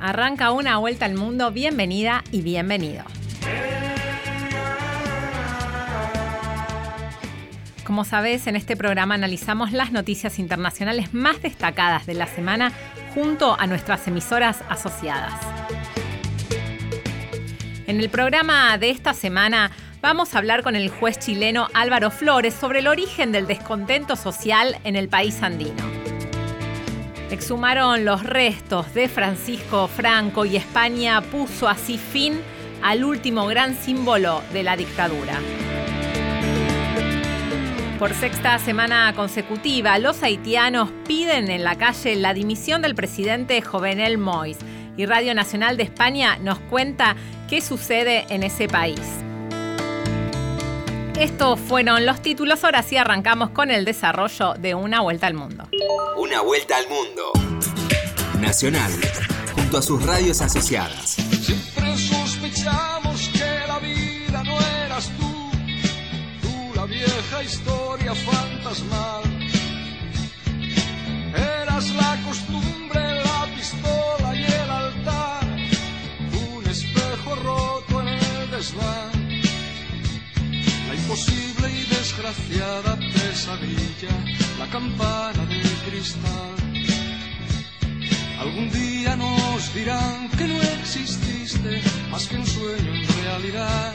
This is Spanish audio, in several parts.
Arranca una vuelta al mundo, bienvenida y bienvenido. Como sabes, en este programa analizamos las noticias internacionales más destacadas de la semana junto a nuestras emisoras asociadas. En el programa de esta semana vamos a hablar con el juez chileno Álvaro Flores sobre el origen del descontento social en el país andino. Exhumaron los restos de Francisco Franco y España puso así fin al último gran símbolo de la dictadura. Por sexta semana consecutiva, los haitianos piden en la calle la dimisión del presidente Jovenel Mois y Radio Nacional de España nos cuenta qué sucede en ese país. Estos fueron los títulos, ahora sí arrancamos con el desarrollo de Una Vuelta al Mundo. Una Vuelta al Mundo. Nacional, junto a sus radios asociadas. Siempre sospechamos que la vida no eras tú, tú la vieja historia fantasmal. Eras la costumbre, la pistola y el altar, un espejo roto en el desván. Imposible y desgraciada pesadilla, la campana de cristal. Algún día nos dirán que no exististe más que un sueño en realidad.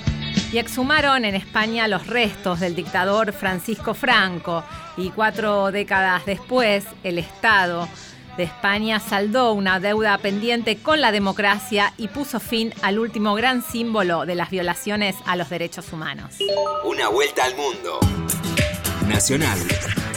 Y exhumaron en España los restos del dictador Francisco Franco y cuatro décadas después el Estado de España saldó una deuda pendiente con la democracia y puso fin al último gran símbolo de las violaciones a los derechos humanos. Una vuelta al mundo. Nacional,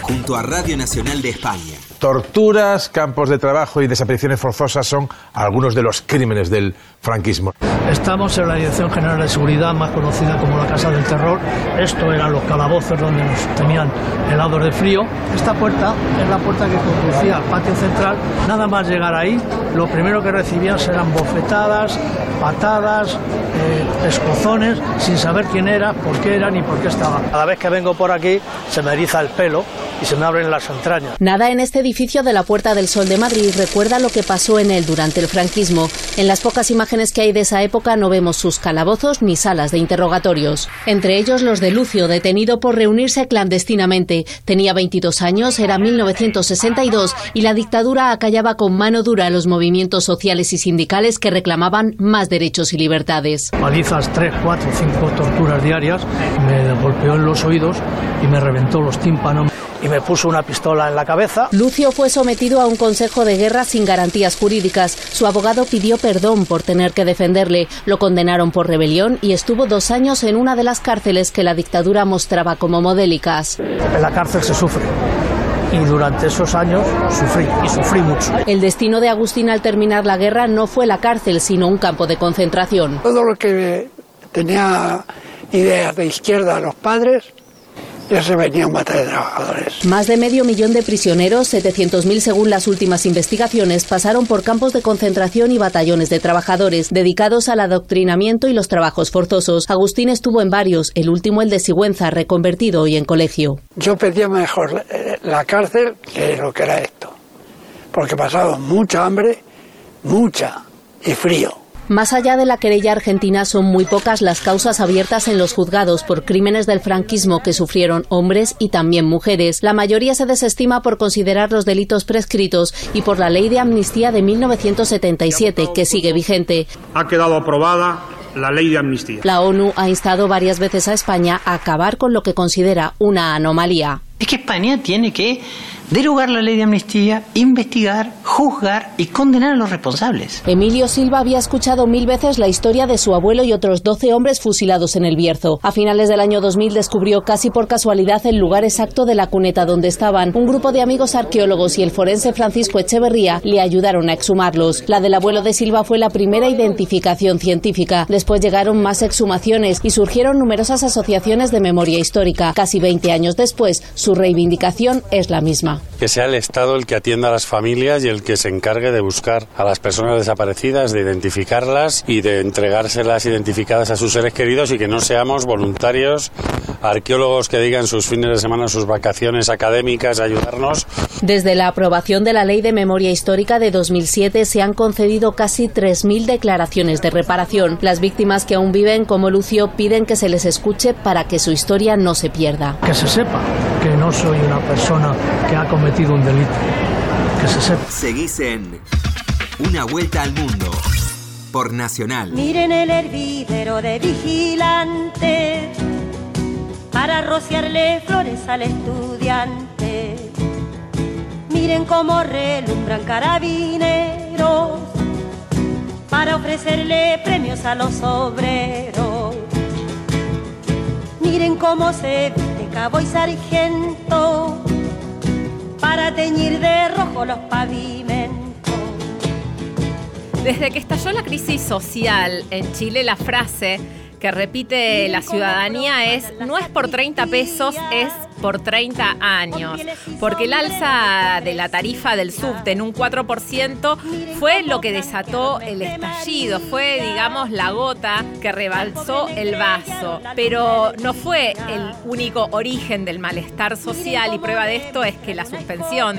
junto a Radio Nacional de España. Torturas, campos de trabajo y desapariciones forzosas son algunos de los crímenes del franquismo. Estamos en la Dirección General de Seguridad, más conocida como la Casa del Terror. Esto eran los calabozos donde nos tenían helados de frío. Esta puerta es la puerta que conducía al patio central. Nada más llegar ahí, lo primero que recibían eran bofetadas, patadas, eh, escozones, sin saber quién era, por qué era ni por qué estaba. Cada vez que vengo por aquí se me eriza el pelo y se me abren las entrañas. Nada en este edificio de la Puerta del Sol de Madrid recuerda lo que pasó en él durante el franquismo. En las pocas imágenes que hay de esa época no vemos sus calabozos ni salas de interrogatorios. Entre ellos los de Lucio, detenido por reunirse clandestinamente. Tenía 22 años, era 1962 y la dictadura acallaba con mano dura los movimientos sociales y sindicales que reclamaban más derechos y libertades. Palizas, 3, 4, 5 torturas diarias, me golpeó en los oídos y me reventó los tímpanos y me puso una pistola en la cabeza. Lucio fue sometido a un consejo de guerra sin garantías jurídicas. Su abogado pidió perdón por tener que defenderle. Lo condenaron por rebelión y estuvo dos años en una de las cárceles que la dictadura mostraba como modélicas. En la cárcel se sufre. Y durante esos años sufrí, y sufrí mucho. El destino de Agustín al terminar la guerra no fue la cárcel, sino un campo de concentración. Todo lo que tenía ideas de izquierda a los padres, ya se venía un mata de trabajadores. Más de medio millón de prisioneros, 700.000 según las últimas investigaciones, pasaron por campos de concentración y batallones de trabajadores dedicados al adoctrinamiento y los trabajos forzosos. Agustín estuvo en varios, el último el de Sigüenza, reconvertido hoy en colegio. Yo pedía mejor la cárcel que lo que era esto, porque pasaba mucha hambre, mucha y frío. Más allá de la querella argentina, son muy pocas las causas abiertas en los juzgados por crímenes del franquismo que sufrieron hombres y también mujeres. La mayoría se desestima por considerar los delitos prescritos y por la ley de amnistía de 1977, que sigue vigente. Ha quedado aprobada la ley de amnistía. La ONU ha instado varias veces a España a acabar con lo que considera una anomalía. Es que España tiene que derogar la ley de amnistía, investigar, juzgar y condenar a los responsables. Emilio Silva había escuchado mil veces la historia de su abuelo y otros 12 hombres fusilados en el Bierzo. A finales del año 2000 descubrió casi por casualidad el lugar exacto de la cuneta donde estaban. Un grupo de amigos arqueólogos y el forense Francisco Echeverría le ayudaron a exhumarlos. La del abuelo de Silva fue la primera identificación científica. Después llegaron más exhumaciones y surgieron numerosas asociaciones de memoria histórica. Casi 20 años después, su reivindicación es la misma. Que sea el Estado el que atienda a las familias y el que se encargue de buscar a las personas desaparecidas, de identificarlas y de entregárselas identificadas a sus seres queridos y que no seamos voluntarios, arqueólogos que digan sus fines de semana, sus vacaciones académicas, ayudarnos. Desde la aprobación de la Ley de Memoria Histórica de 2007 se han concedido casi 3.000 declaraciones de reparación. Las víctimas que aún viven como Lucio piden que se les escuche para que su historia no se pierda. Que se sepa que no soy una persona que ha cometido un delito. Que se sepa. Seguís en Una Vuelta al Mundo por Nacional. Miren el hervidero de vigilante para rociarle flores al estudiante. Miren cómo relumbran carabineros para ofrecerle premios a los obreros. Miren cómo se viste cabo y sargento para teñir de rojo los pavimentos. Desde que estalló la crisis social en Chile, la frase que repite la ciudadanía es no es por 30 pesos, es por 30 años. Porque el alza de la tarifa del subte en un 4% fue lo que desató el estallido, fue, digamos, la gota que rebalsó el vaso. Pero no fue el único origen del malestar social y prueba de esto es que la suspensión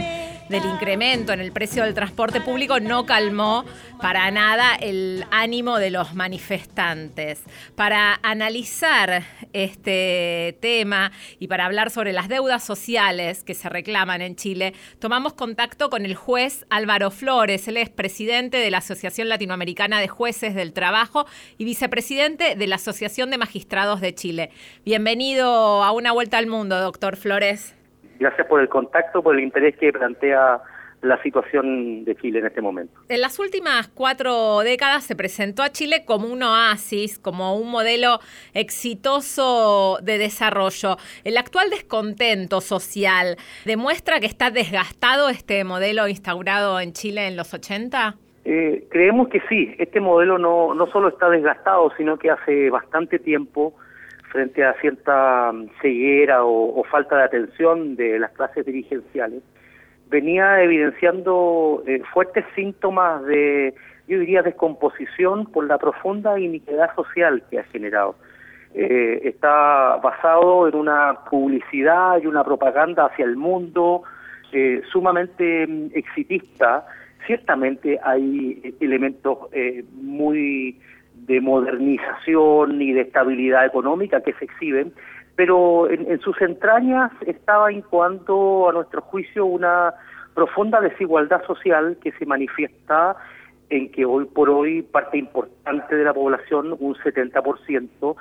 del incremento en el precio del transporte público no calmó para nada el ánimo de los manifestantes. Para analizar este tema y para hablar sobre las deudas sociales que se reclaman en Chile, tomamos contacto con el juez Álvaro Flores. Él es presidente de la Asociación Latinoamericana de Jueces del Trabajo y vicepresidente de la Asociación de Magistrados de Chile. Bienvenido a una vuelta al mundo, doctor Flores. Gracias por el contacto, por el interés que plantea la situación de Chile en este momento. En las últimas cuatro décadas se presentó a Chile como un oasis, como un modelo exitoso de desarrollo. El actual descontento social demuestra que está desgastado este modelo instaurado en Chile en los 80. Eh, creemos que sí, este modelo no, no solo está desgastado, sino que hace bastante tiempo frente a cierta mm, ceguera o, falta de atención de las clases dirigenciales, venía evidenciando eh, fuertes síntomas de, yo diría, descomposición por la profunda iniquidad social que ha generado. Eh, está basado en una publicidad y una propaganda hacia el mundo eh, sumamente mm, exitista. Ciertamente hay elementos muy de modernización y de estabilidad económica que se exhiben, pero en, sus entrañas estaba incoando, a nuestro juicio, una profunda desigualdad social que se manifiesta en que hoy por hoy parte importante de la población, un 70%,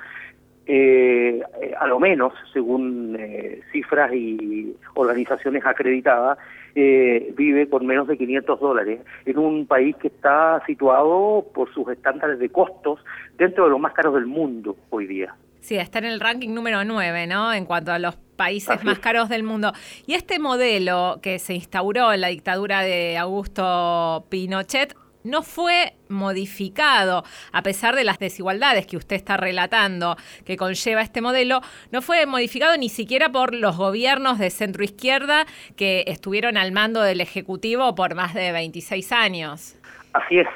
eh, a lo menos, según eh, cifras y organizaciones acreditadas, eh, vive con menos de 500 dólares en un país que está situado por sus estándares de costos dentro de los más caros del mundo hoy día. Sí, está en el ranking número 9, ¿no? En cuanto a los países más caros del mundo. Y este modelo que se instauró en la dictadura de Augusto Pinochet no fue modificado, a pesar de las desigualdades que usted está relatando que conlleva este modelo, no fue modificado ni siquiera por los gobiernos de centro izquierda que estuvieron al mando del Ejecutivo por más de 26 años. Así es.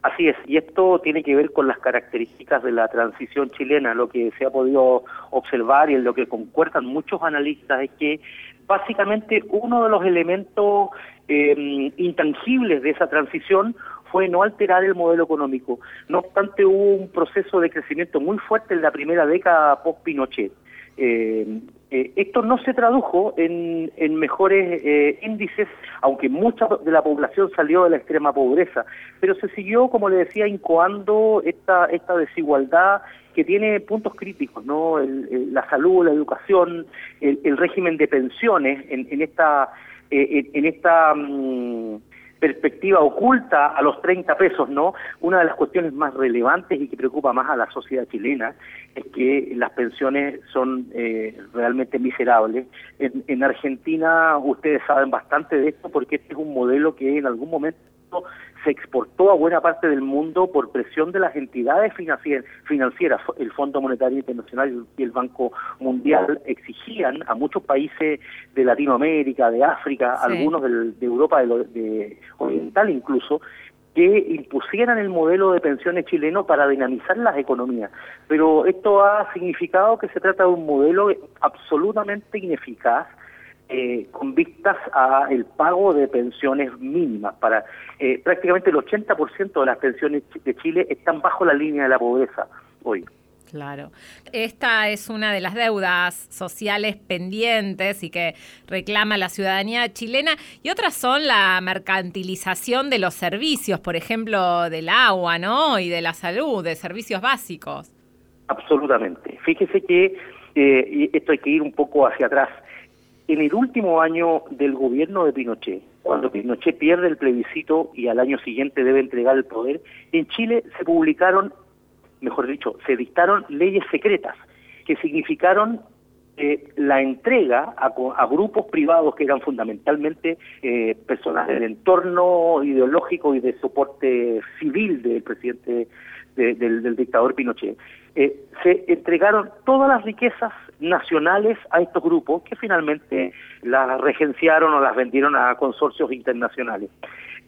Así es, y esto tiene que ver con las características de la transición chilena. Lo que se ha podido observar y en lo que concuerdan muchos analistas es que básicamente uno de los elementos eh, intangibles de esa transición fue no alterar el modelo económico. No obstante, hubo un proceso de crecimiento muy fuerte en la primera década post-Pinochet. Eh, eh, esto no se tradujo en, mejores eh, índices, aunque mucha de la población salió de la extrema pobreza, pero se siguió, como le decía, incoando esta, esta desigualdad que tiene puntos críticos, ¿no? la salud, la educación, el, régimen de pensiones en, en esta, en, esta mm, perspectiva oculta a los 30 pesos, ¿no? Una de las cuestiones más relevantes y que preocupa más a la sociedad chilena es que las pensiones son eh, realmente miserables. En, Argentina ustedes saben bastante de esto porque este es un modelo que en algún momento se exportó a buena parte del mundo por presión de las entidades financieras. El Fondo Monetario Internacional y el Banco Mundial exigían a muchos países de Latinoamérica, de África, algunos de Europa de, Oriental incluso, que impusieran el modelo de pensiones chileno para dinamizar las economías. Pero esto ha significado que se trata de un modelo absolutamente ineficaz eh, con vistas a el pago de pensiones mínimas. Para eh, prácticamente el 80% de las pensiones de Chile están bajo la línea de la pobreza hoy. Claro. Esta es una de las deudas sociales pendientes y que reclama la ciudadanía chilena. Y otras son la mercantilización de los servicios, por ejemplo, del agua, ¿no? Y de la salud, de servicios básicos. Absolutamente. Fíjese que, eh, esto hay que ir un poco hacia atrás, en el último año del gobierno de Pinochet, cuando Pinochet pierde el plebiscito y al año siguiente debe entregar el poder, en Chile se publicaron, mejor dicho, se dictaron leyes secretas que significaron eh, la entrega a, grupos privados que eran fundamentalmente eh, personas del entorno ideológico y de soporte civil del presidente del, dictador Pinochet. Eh, se entregaron todas las riquezas nacionales a estos grupos que finalmente las regenciaron o las vendieron a consorcios internacionales.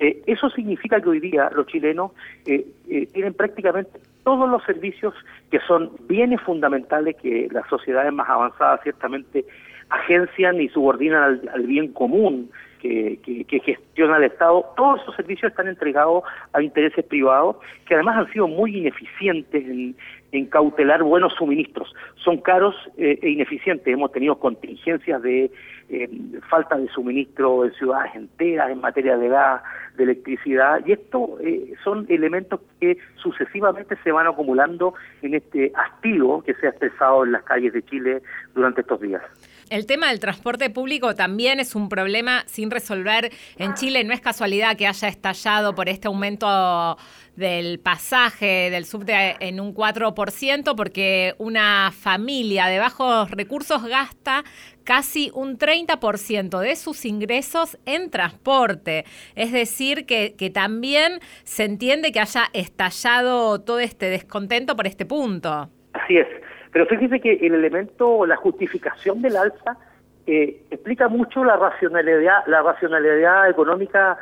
Eh, eso significa que hoy día los chilenos eh, eh, tienen prácticamente todos los servicios que son bienes fundamentales que las sociedades más avanzadas ciertamente agencian y subordinan al bien común que, gestiona el Estado, todos esos servicios están entregados a intereses privados que además han sido muy ineficientes en, cautelar buenos suministros. Son caros eh, e ineficientes. Hemos tenido contingencias de eh, falta de suministro en ciudades enteras en materia de gas, de electricidad, y esto eh, son elementos que sucesivamente se van acumulando en este hastío que se ha expresado en las calles de Chile durante estos días. El tema del transporte público también es un problema sin resolver en Chile. No es casualidad que haya estallado por este aumento del pasaje del subte en un 4%, porque una familia de bajos recursos gasta casi un 30% de sus ingresos en transporte. Es decir, que, que también se entiende que haya estallado todo este descontento por este punto. Así es. Pero fíjese que el elemento, la justificación del alza, eh, explica mucho la racionalidad, la racionalidad económica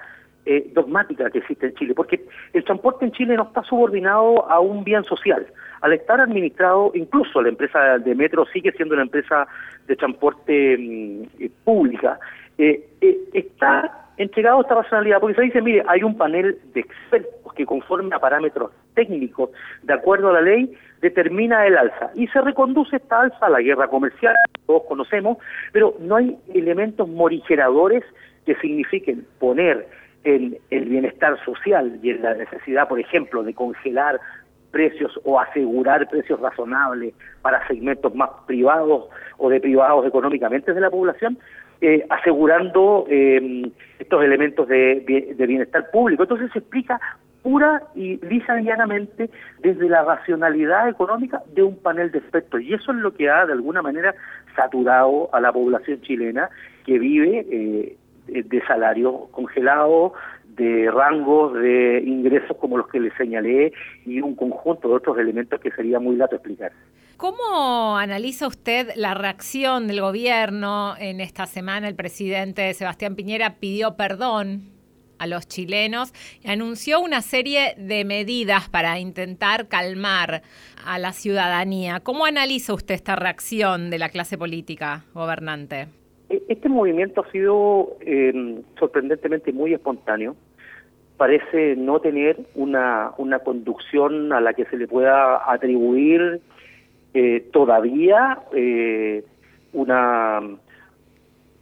eh, dogmática que existe en Chile, porque el transporte en Chile no está subordinado a un bien social. Al estar administrado, incluso la empresa de metro sigue siendo una empresa de transporte mm, eh, pública, está entregado esta racionalidad, porque se dice, mire, hay un panel de expertos que conforme a parámetros técnicos, de acuerdo a la ley, determina el alza. Y se reconduce esta alza a la guerra comercial, todos conocemos, pero no hay elementos morigeradores que signifiquen poner en el bienestar social y en la necesidad, por ejemplo, de congelar precios o asegurar precios razonables para segmentos más privados o de privados económicamente de la población, eh, asegurando eh, estos elementos de, de, bienestar público. Entonces se explica pura y lisa y llanamente desde la racionalidad económica de un panel de expertos. Y eso es lo que ha, de alguna manera, saturado a la población chilena que vive eh, de salario congelado, de rangos de ingresos como los que le señalé y un conjunto de otros elementos que sería muy lato explicar. ¿Cómo analiza usted la reacción del gobierno en esta semana? El presidente Sebastián Piñera pidió perdón a los chilenos y anunció una serie de medidas para intentar calmar a la ciudadanía. ¿Cómo analiza usted esta reacción de la clase política gobernante? Este movimiento ha sido eh, sorprendentemente muy espontáneo. Parece no tener una, una conducción a la que se le pueda atribuir eh, todavía eh, una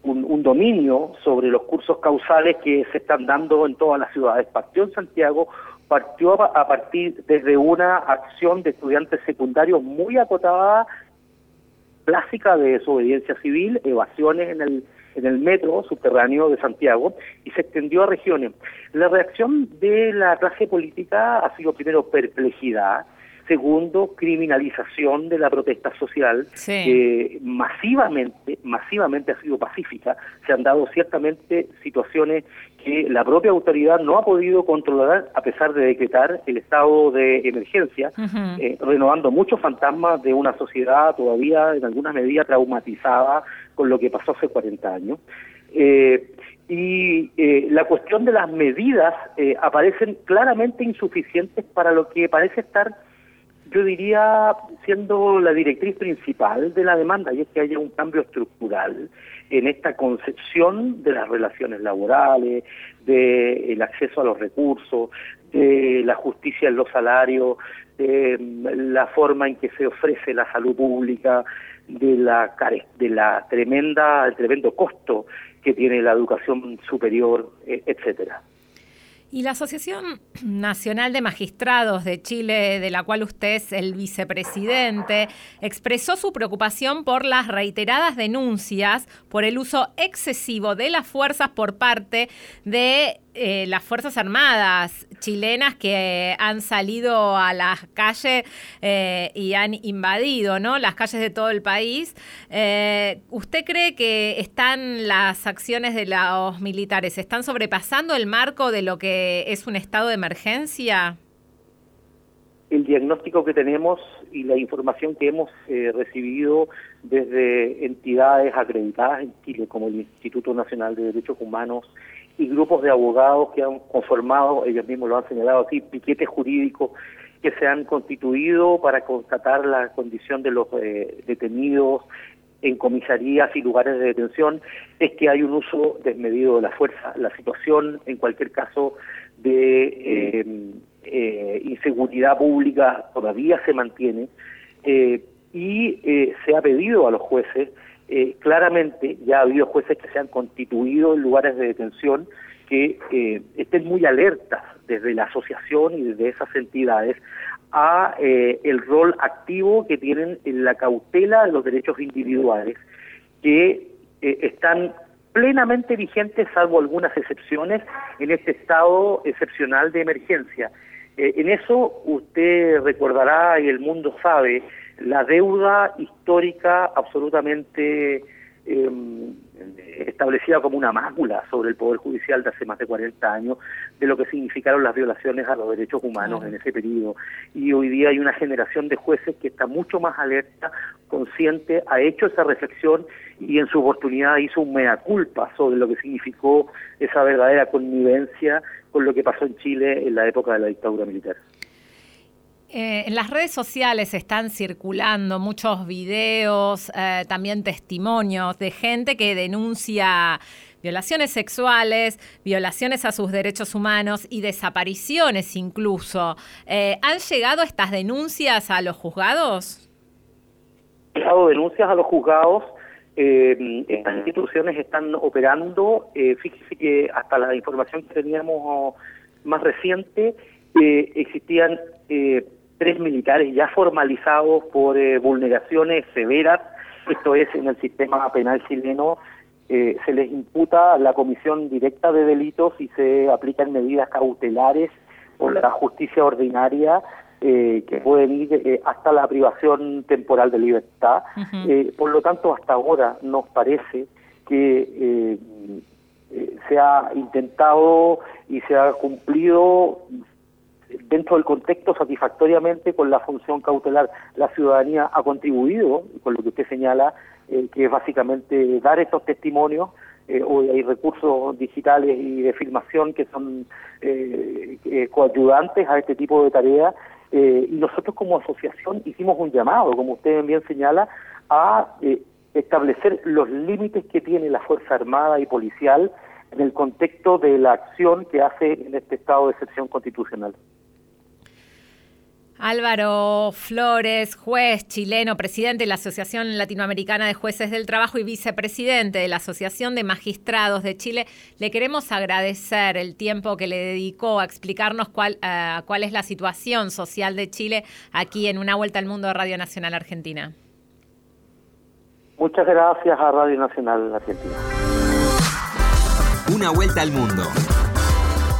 un, dominio sobre los cursos causales que se están dando en todas las ciudades. Partió en Santiago, partió a partir desde una acción de estudiantes secundarios muy acotada, clásica de desobediencia civil, evasiones en el en el metro subterráneo de Santiago y se extendió a regiones. La reacción de la clase política ha sido primero perplejidad, Segundo, criminalización de la protesta social, que masivamente, masivamente ha sido pacífica. Se han dado ciertamente situaciones que la propia autoridad no ha podido controlar a pesar de decretar el estado de emergencia, eh, renovando muchos fantasmas de una sociedad todavía en alguna medida traumatizada con lo que pasó hace 40 años. Eh, y eh, la cuestión de las medidas aparecen claramente insuficientes para lo que parece estar yo diría, siendo la directriz principal de la demanda, y es que haya un cambio estructural en esta concepción de las relaciones laborales, del acceso a los recursos, de la justicia en los salarios, de la forma en que se ofrece la salud pública, de la de la tremenda, el tremendo costo que tiene la educación superior, e, etcétera. Y la Asociación Nacional de Magistrados de Chile, de la cual usted es el vicepresidente, expresó su preocupación por las reiteradas denuncias por el uso excesivo de las fuerzas por parte de eh, las Fuerzas Armadas chilenas que han salido a las calles eh, y han invadido ¿no? las calles de todo el país. Eh, ¿Usted cree que están las acciones de los militares, están sobrepasando el marco de lo que es un estado de emergencia? El diagnóstico que tenemos y la información que hemos recibido desde entidades acreditadas en Chile, como el Instituto Nacional de Derechos Humanos y grupos de abogados que han conformado, ellos mismos lo han señalado así, piquetes jurídicos que se han constituido para constatar la condición de los eh, detenidos en comisarías y lugares de detención, es que hay un uso desmedido de la fuerza. La situación, en cualquier caso, de eh, eh, inseguridad pública todavía se mantiene y se ha pedido a los jueces eh, claramente ya ha habido jueces que se han constituido en lugares de detención que eh, estén muy alertas desde la asociación y desde esas entidades a eh, el rol activo que tienen en la cautela de los derechos individuales que están plenamente vigentes salvo algunas excepciones en este estado excepcional de emergencia. en eso usted recordará y el mundo sabe la deuda histórica absolutamente em, establecida como una mácula sobre el Poder Judicial de hace más de 40 años de lo que significaron las violaciones a los derechos humanos en ese periodo. Y hoy día hay una generación de jueces que está mucho más alerta, consciente, ha hecho esa reflexión y en su oportunidad hizo un mea culpa sobre lo que significó esa verdadera connivencia con lo que pasó en Chile en la época de la dictadura militar. Eh, en las redes sociales están circulando muchos videos, eh, también testimonios de gente que denuncia violaciones sexuales, violaciones a sus derechos humanos y desapariciones incluso. Eh, ¿Han llegado estas denuncias a los juzgados? Han llegado denuncias a los juzgados. estas instituciones están operando. fíjese que hasta la información que teníamos más reciente, existían tres militares ya formalizados por eh, vulneraciones severas, esto es en el sistema penal chileno, eh, se les imputa la comisión directa de delitos y se aplican medidas cautelares por la justicia ordinaria eh, que pueden ir hasta la privación temporal de libertad. por lo tanto, hasta ahora nos parece que se ha intentado y se ha cumplido dentro del contexto satisfactoriamente con la función cautelar. La ciudadanía ha contribuido, con lo que usted señala, eh, que es básicamente dar estos testimonios. Eh, hoy hay recursos digitales y de filmación que son eh, eh coayudantes a este tipo de tareas. y nosotros como asociación hicimos un llamado, como usted bien señala, a establecer los límites que tiene la Fuerza Armada y Policial en el contexto de la acción que hace en este estado de excepción constitucional. Álvaro Flores, juez chileno, presidente de la Asociación Latinoamericana de Jueces del Trabajo y vicepresidente de la Asociación de Magistrados de Chile, le queremos agradecer el tiempo que le dedicó a explicarnos cuál, eh, cuál es la situación social de Chile aquí en Una Vuelta al Mundo de Radio Nacional Argentina. Muchas gracias a Radio Nacional Argentina. Una Vuelta al Mundo,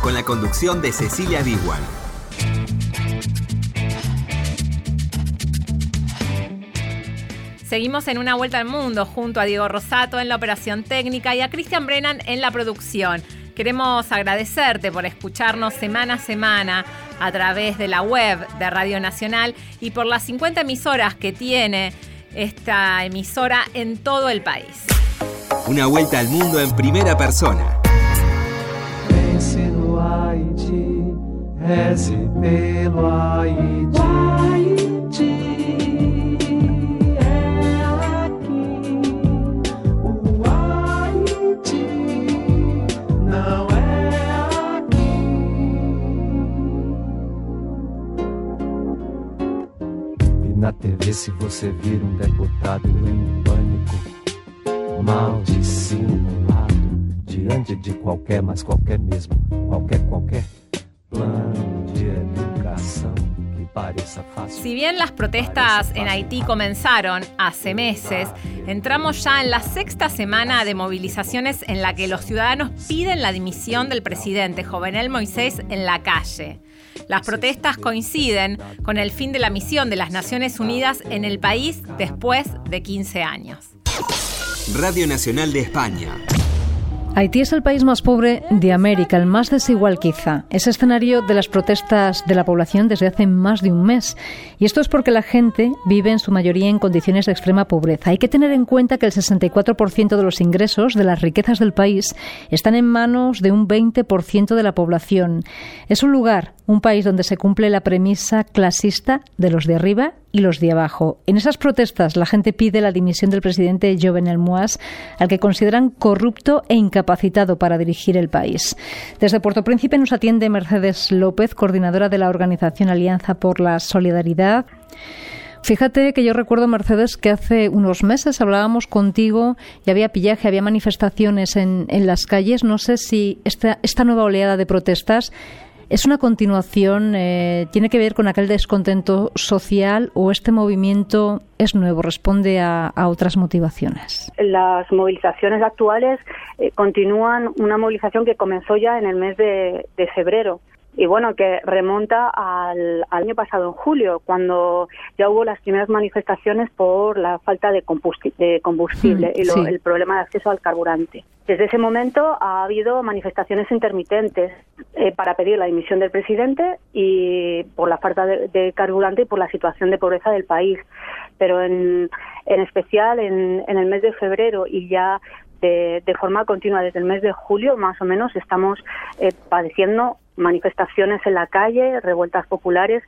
con la conducción de Cecilia Biguan. Seguimos en una vuelta al mundo junto a Diego Rosato en la operación técnica y a Cristian Brennan en la producción. Queremos agradecerte por escucharnos semana a semana a través de la web de Radio Nacional y por las 50 emisoras que tiene esta emisora en todo el país. Una vuelta al mundo en primera persona. na você vir um deputado em pânico, mal dissimulado, diante de qualquer, mas qualquer mesmo, qualquer, qualquer plano de educação que pareça fácil. Si bien las protestas en Haití comenzaron hace meses, entramos ya en la sexta semana de movilizaciones en la que los ciudadanos piden la dimisión del presidente Jovenel Moisés en la calle. Las protestas coinciden con el fin de la misión de las Naciones Unidas en el país después de 15 años. Radio Nacional de España. Haití es el país más pobre de América, el más desigual quizá. Es escenario de las protestas de la población desde hace más de un mes. Y esto es porque la gente vive en su mayoría en condiciones de extrema pobreza. Hay que tener en cuenta que el 64% de los ingresos de las riquezas del país están en manos de un 20% de la población. Es un lugar, un país donde se cumple la premisa clasista de los de arriba y los de abajo. En esas protestas la gente pide la dimisión del presidente Jovenel Moas, al que consideran corrupto e incapacitado para dirigir el país. Desde Puerto Príncipe nos atiende Mercedes López, coordinadora de la organización Alianza por la Solidaridad. Fíjate que yo recuerdo, Mercedes, que hace unos meses hablábamos contigo y había pillaje, había manifestaciones en, las calles. No sé si esta nueva oleada de protestas ¿Es una continuación, eh, tiene que ver con aquel descontento social o este movimiento es nuevo, responde a, a otras motivaciones? Las movilizaciones actuales eh, continúan una movilización que comenzó ya en el mes de, de febrero y bueno, que remonta al, al, año pasado, en julio, cuando ya hubo las primeras manifestaciones por la falta de combustible, de combustible y lo, sí. el problema de acceso al carburante. Desde ese momento ha habido manifestaciones intermitentes eh, para pedir la dimisión del presidente y por la falta de, de, carburante y por la situación de pobreza del país. Pero en, en especial en, en el mes de febrero y ya de, de, forma continua desde el mes de julio, más o menos, estamos eh, padeciendo manifestaciones en la calle, revueltas populares,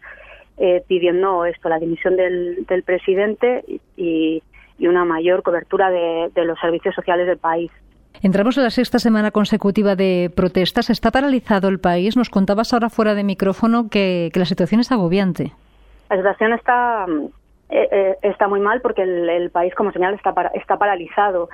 eh, pidiendo esto, la dimisión del, del presidente y, y, una mayor cobertura de, de los servicios sociales del país. Entramos en la sexta semana consecutiva de protestas. ¿Está paralizado el país? Nos contabas ahora fuera de micrófono que, que la situación es agobiante. La situación está, eh, eh, está muy mal porque el, el país, como señal, está, para, está paralizado.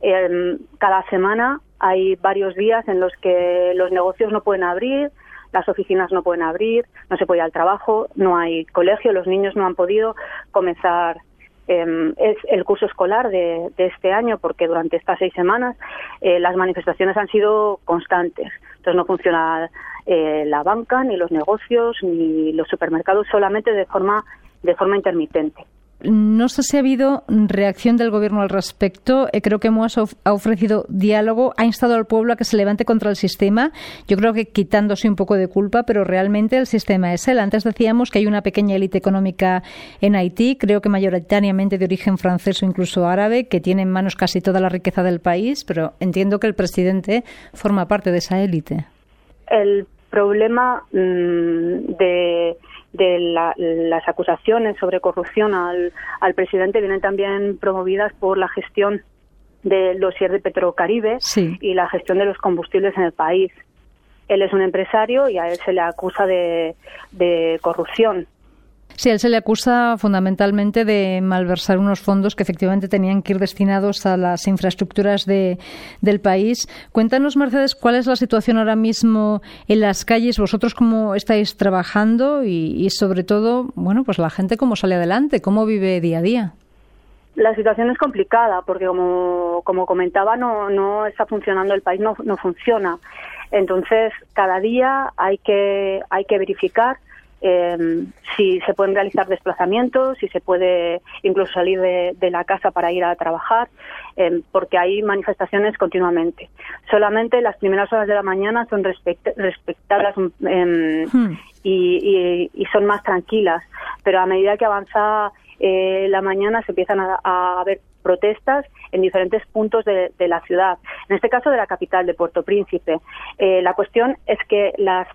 Eh, cada semana hay varios días en los que los negocios no pueden abrir, las oficinas no pueden abrir, no se puede ir al trabajo, no hay colegio, los niños no han podido comenzar eh, el curso escolar de, de, este año porque durante estas seis semanas eh, las manifestaciones han sido constantes. Entonces no funciona eh, la banca, ni los negocios, ni los supermercados, solamente de forma, de forma intermitente. No sé si ha habido reacción del Gobierno al respecto. Eh, creo que Moas ha ofrecido diálogo, ha instado al pueblo a que se levante contra el sistema. Yo creo que quitándose un poco de culpa, pero realmente el sistema es él. Antes decíamos que hay una pequeña élite económica en Haití, creo que mayoritariamente de origen francés o incluso árabe, que tiene en manos casi toda la riqueza del país, pero entiendo que el presidente forma parte de esa élite. El problema mmm, de de la, las acusaciones sobre corrupción al, al, presidente vienen también promovidas por la gestión del dossier de Petrocaribe sí. y la gestión de los combustibles en el país. Él es un empresario y a él se le acusa de, de corrupción. Sí, a él se le acusa fundamentalmente de malversar unos fondos que efectivamente tenían que ir destinados a las infraestructuras de, del país. Cuéntanos, Mercedes, cuál es la situación ahora mismo en las calles, vosotros cómo estáis trabajando y, y sobre todo, bueno, pues la gente cómo sale adelante, cómo vive día a día. La situación es complicada porque, como, como comentaba, no, no está funcionando, el país no, no funciona. Entonces, cada día hay que, hay que verificar em, si se pueden realizar desplazamientos, si se puede incluso salir de, la casa para ir a trabajar, em, porque hay manifestaciones continuamente. Solamente las primeras horas de la mañana son respetadas em, hmm. y, son más tranquilas, pero a medida que avanza eh, la mañana se empiezan a, a haber protestas en diferentes puntos de, la ciudad, en este caso de la capital, de Puerto Príncipe. Eh, la cuestión es que las,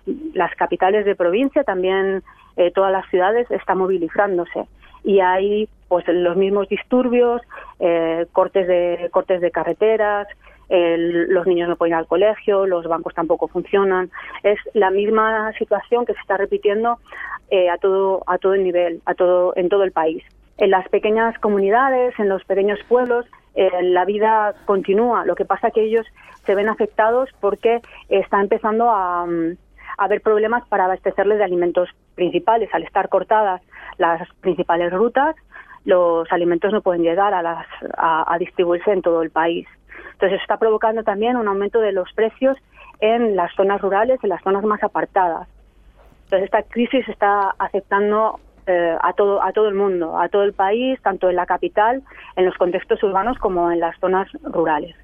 capitales de provincia, también eh, todas las ciudades, están movilizándose y hay pues los mismos disturbios, eh, cortes de cortes de carreteras, los niños no pueden ir al colegio, los bancos tampoco funcionan. Es la misma situación que se está repitiendo a todo a todo el nivel, a todo en todo el país. En las pequeñas comunidades, en los pequeños pueblos, eh, la vida continúa. Lo que pasa es que ellos se ven afectados porque está empezando a, mm, haber problemas para abastecerles de alimentos principales. Al estar cortadas las principales rutas, los alimentos no pueden llegar a, las, a, distribuirse en todo el país. Entonces, está provocando también un aumento de los precios en las zonas rurales, en las zonas más apartadas. Entonces, esta crisis está afectando eh, a todo a todo el mundo, a todo el país, tanto en la capital, en los contextos urbanos como en las zonas rurales.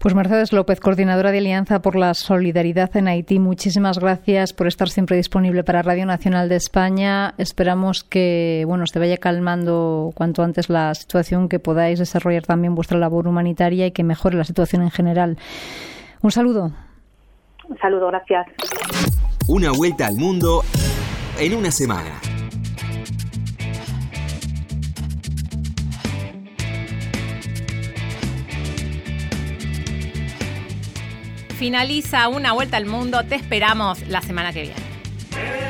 Pues Mercedes López, coordinadora de Alianza por la Solidaridad en Haití, muchísimas gracias por estar siempre disponible para Radio Nacional de España. Esperamos que bueno, se vaya calmando cuanto antes la situación, que podáis desarrollar también vuestra labor humanitaria y que mejore la situación en general. Un saludo. Un saludo, gracias. Una vuelta al mundo en una semana. Finaliza una vuelta al mundo. Te esperamos la semana que viene.